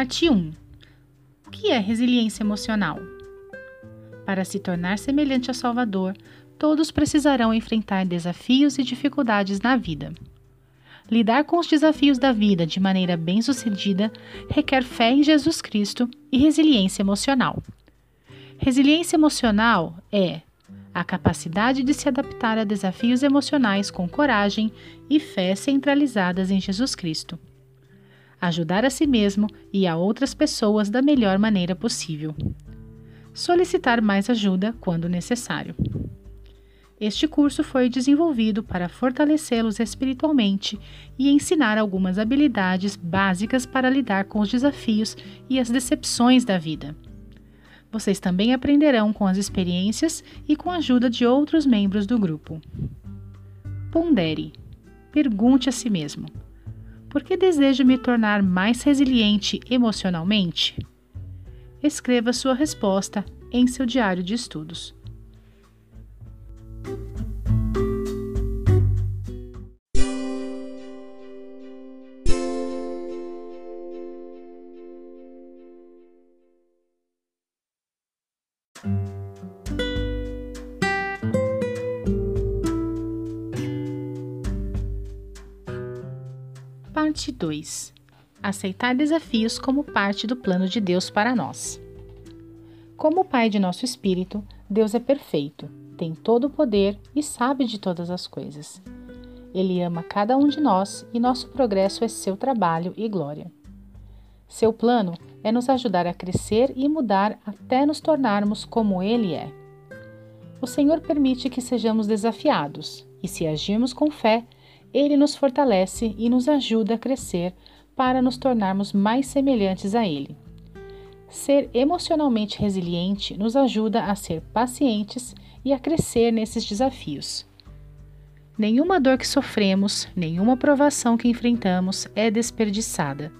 Parte 1. O que é resiliência emocional? Para se tornar semelhante a Salvador, todos precisarão enfrentar desafios e dificuldades na vida. Lidar com os desafios da vida de maneira bem-sucedida requer fé em Jesus Cristo e resiliência emocional. Resiliência emocional é a capacidade de se adaptar a desafios emocionais com coragem e fé centralizadas em Jesus Cristo. Ajudar a si mesmo e a outras pessoas da melhor maneira possível. Solicitar mais ajuda quando necessário. Este curso foi desenvolvido para fortalecê-los espiritualmente e ensinar algumas habilidades básicas para lidar com os desafios e as decepções da vida. Vocês também aprenderão com as experiências e com a ajuda de outros membros do grupo. Pondere. Pergunte a si mesmo: Por que desejo me tornar mais resiliente emocionalmente? Escreva sua resposta em seu diário de estudos. Parte 2 Aceitar desafios como parte do plano de Deus para nós. Como Pai de nosso espírito, Deus é perfeito, tem todo o poder e sabe de todas as coisas. Ele ama cada um de nós e nosso progresso é seu trabalho e glória. Seu plano é nos ajudar a crescer e mudar até nos tornarmos como Ele é. O Senhor permite que sejamos desafiados, e se agirmos com fé, Ele nos fortalece e nos ajuda a crescer para nos tornarmos mais semelhantes a Ele. Ser emocionalmente resiliente nos ajuda a ser pacientes e a crescer nesses desafios. Nenhuma dor que sofremos, nenhuma provação que enfrentamos é desperdiçada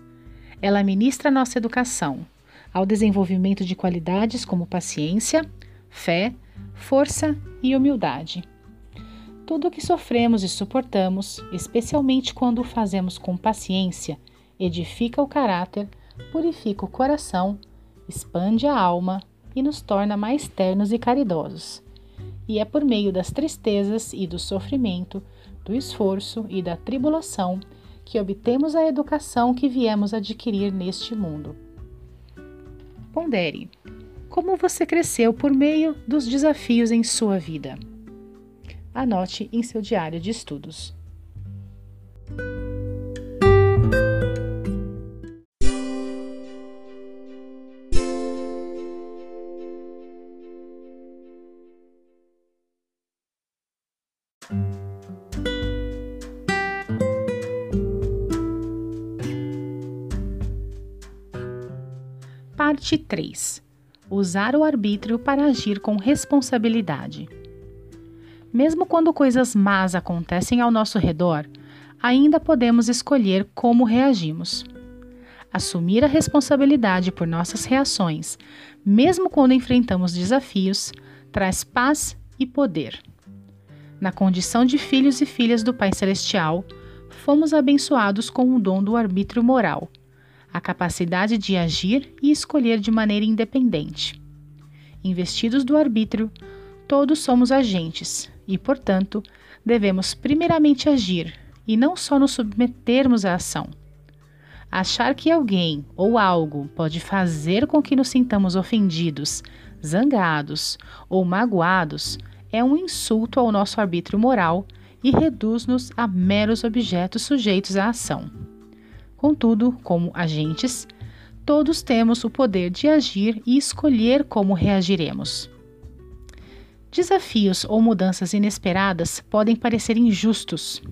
ela ministra nossa educação ao desenvolvimento de qualidades como paciência, fé, força e humildade. Tudo o que sofremos e suportamos, especialmente quando o fazemos com paciência, edifica o caráter, purifica o coração, expande a alma e nos torna mais ternos e caridosos. E é por meio das tristezas e do sofrimento, do esforço e da tribulação que obtemos a educação que viemos adquirir neste mundo. Pondere: como você cresceu por meio dos desafios em sua vida? Anote em seu diário de estudos. Parte 3 Usar o arbítrio para agir com responsabilidade. Mesmo quando coisas más acontecem ao nosso redor, ainda podemos escolher como reagimos. Assumir a responsabilidade por nossas reações, mesmo quando enfrentamos desafios, traz paz e poder. Na condição de filhos e filhas do Pai Celestial, fomos abençoados com o dom do arbítrio moral a capacidade de agir e escolher de maneira independente. Investidos do arbítrio, todos somos agentes e, portanto, devemos primeiramente agir e não só nos submetermos à ação. Achar que alguém ou algo pode fazer com que nos sintamos ofendidos, zangados ou magoados é um insulto ao nosso arbítrio moral e reduz-nos a meros objetos sujeitos à ação. Contudo, como agentes, todos temos o poder de agir e escolher como reagiremos. Desafios ou mudanças inesperadas podem parecer injustos.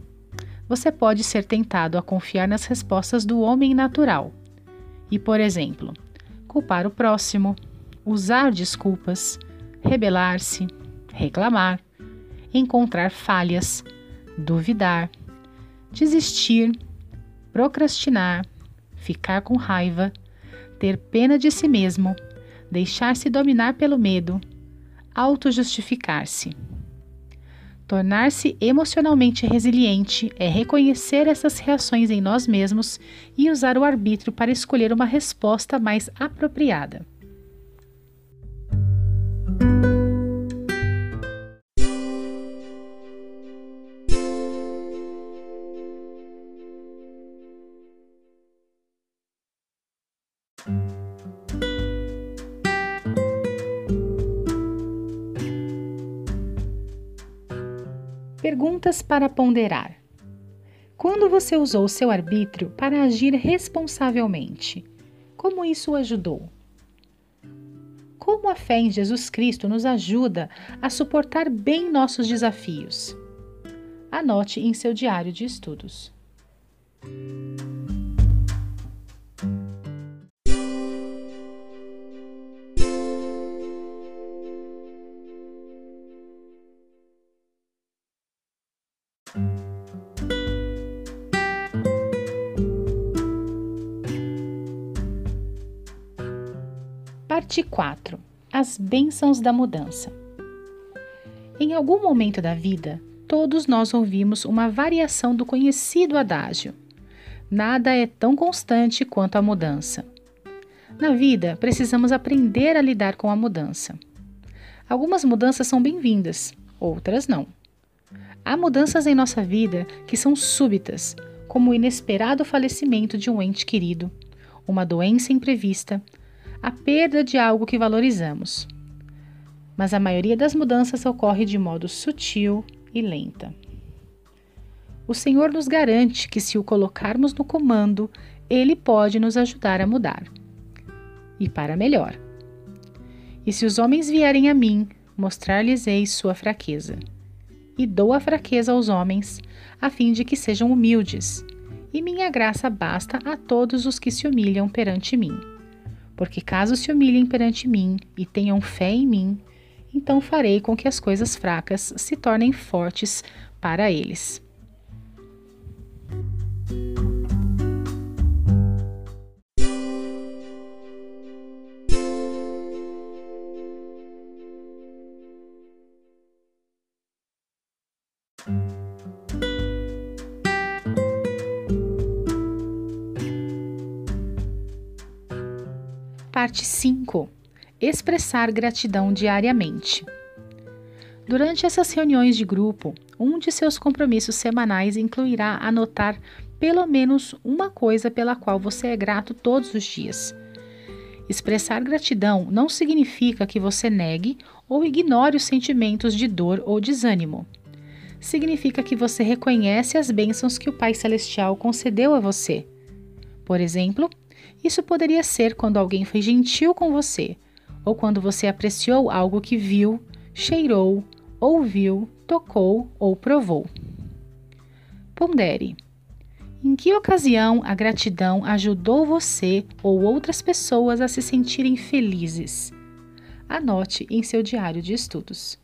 Você pode ser tentado a confiar nas respostas do homem natural e, por exemplo, culpar o próximo, usar desculpas, rebelar-se, reclamar, encontrar falhas, duvidar, desistir procrastinar, ficar com raiva, ter pena de si mesmo, deixar-se dominar pelo medo, auto-justificar-se. Tornar-se emocionalmente resiliente é reconhecer essas reações em nós mesmos e usar o arbítrio para escolher uma resposta mais apropriada. Perguntas para ponderar. Quando você usou seu arbítrio para agir responsavelmente, como isso o ajudou? Como a fé em Jesus Cristo nos ajuda a suportar bem nossos desafios? Anote em seu diário de estudos. Parte 4 As bênçãos da mudança. Em algum momento da vida, todos nós ouvimos uma variação do conhecido adágio: Nada é tão constante quanto a mudança. Na vida, precisamos aprender a lidar com a mudança. Algumas mudanças são bem-vindas, outras não. Há mudanças em nossa vida que são súbitas, como o inesperado falecimento de um ente querido, uma doença imprevista, a perda de algo que valorizamos. Mas a maioria das mudanças ocorre de modo sutil e lenta. O Senhor nos garante que, se o colocarmos no comando, Ele pode nos ajudar a mudar. E para melhor. E se os homens vierem a mim, mostrar-lhes-ei sua fraqueza. E dou a fraqueza aos homens, a fim de que sejam humildes. E minha graça basta a todos os que se humilham perante mim. Porque caso se humilhem perante mim e tenham fé em mim, então farei com que as coisas fracas se tornem fortes para eles. Parte 5 Expressar gratidão diariamente. Durante essas reuniões de grupo, um de seus compromissos semanais incluirá anotar pelo menos uma coisa pela qual você é grato todos os dias. Expressar gratidão não significa que você negue ou ignore os sentimentos de dor ou desânimo. Significa que você reconhece as bênçãos que o Pai Celestial concedeu a você. Por exemplo, isso poderia ser quando alguém foi gentil com você, ou quando você apreciou algo que viu, cheirou, ouviu, tocou ou provou. Pondere. Em que ocasião a gratidão ajudou você ou outras pessoas a se sentirem felizes? Anote em seu diário de estudos.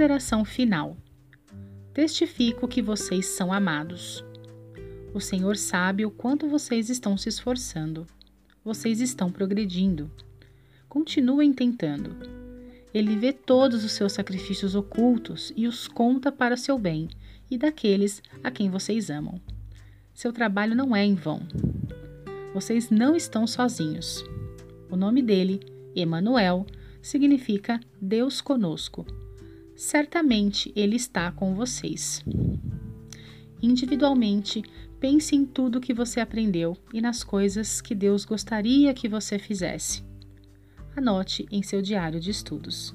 Ponderação final. Testifico que vocês são amados. O Senhor sabe o quanto vocês estão se esforçando. Vocês estão progredindo. Continuem tentando. Ele vê todos os seus sacrifícios ocultos e os conta para seu bem e daqueles a quem vocês amam. Seu trabalho não é em vão. Vocês não estão sozinhos. O nome dele, Emanuel, significa Deus conosco certamente Ele está com vocês. Individualmente, pense em tudo que você aprendeu e nas coisas que Deus gostaria que você fizesse. Anote em seu diário de estudos.